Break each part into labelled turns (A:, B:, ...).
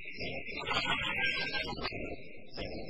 A: Thank you.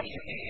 A: Thank you.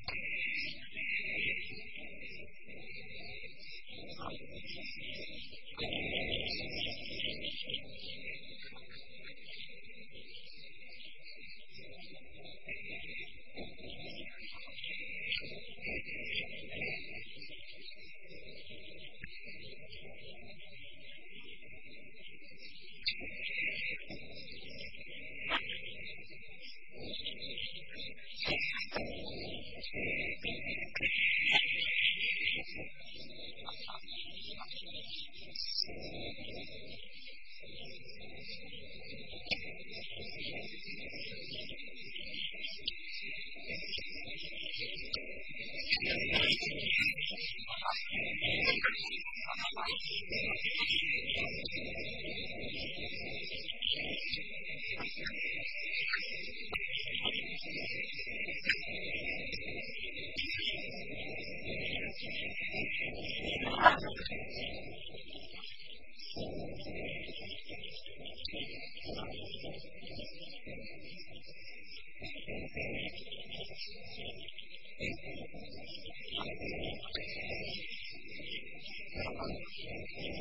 A: Thank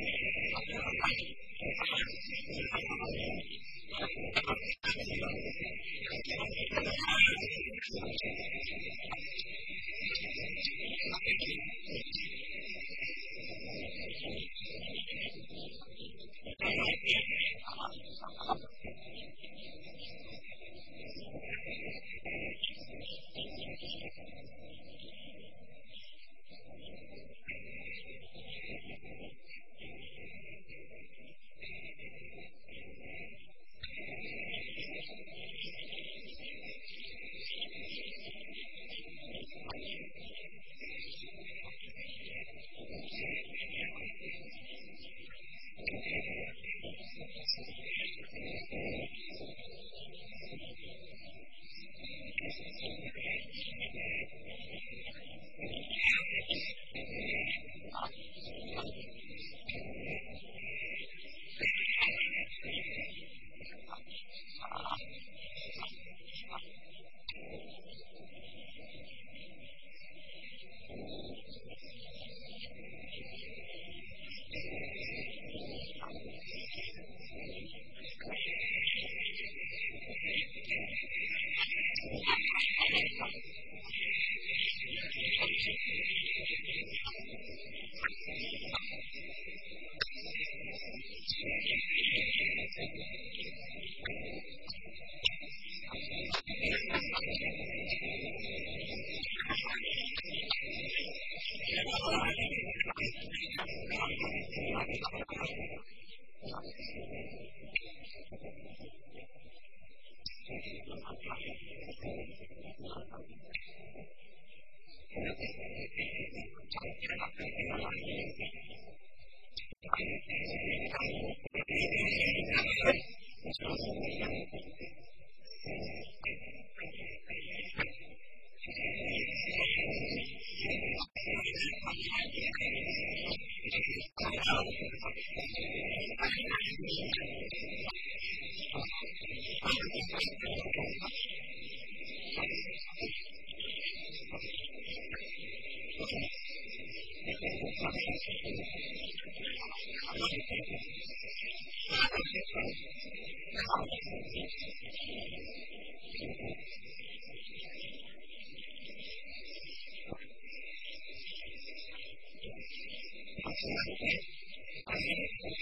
A: you.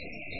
A: Thank you.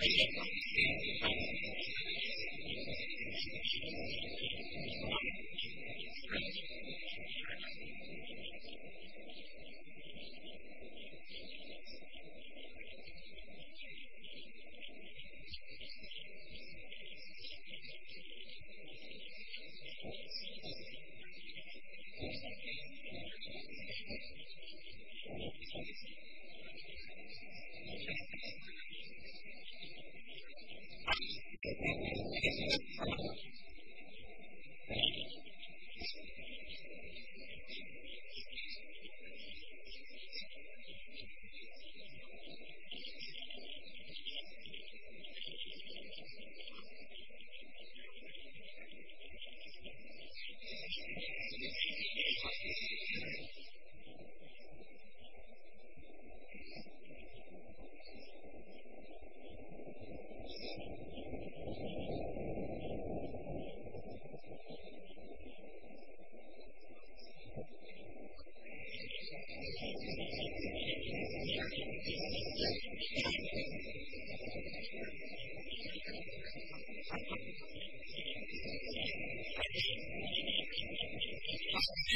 A: Thank you.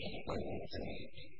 A: よろしくお願いします。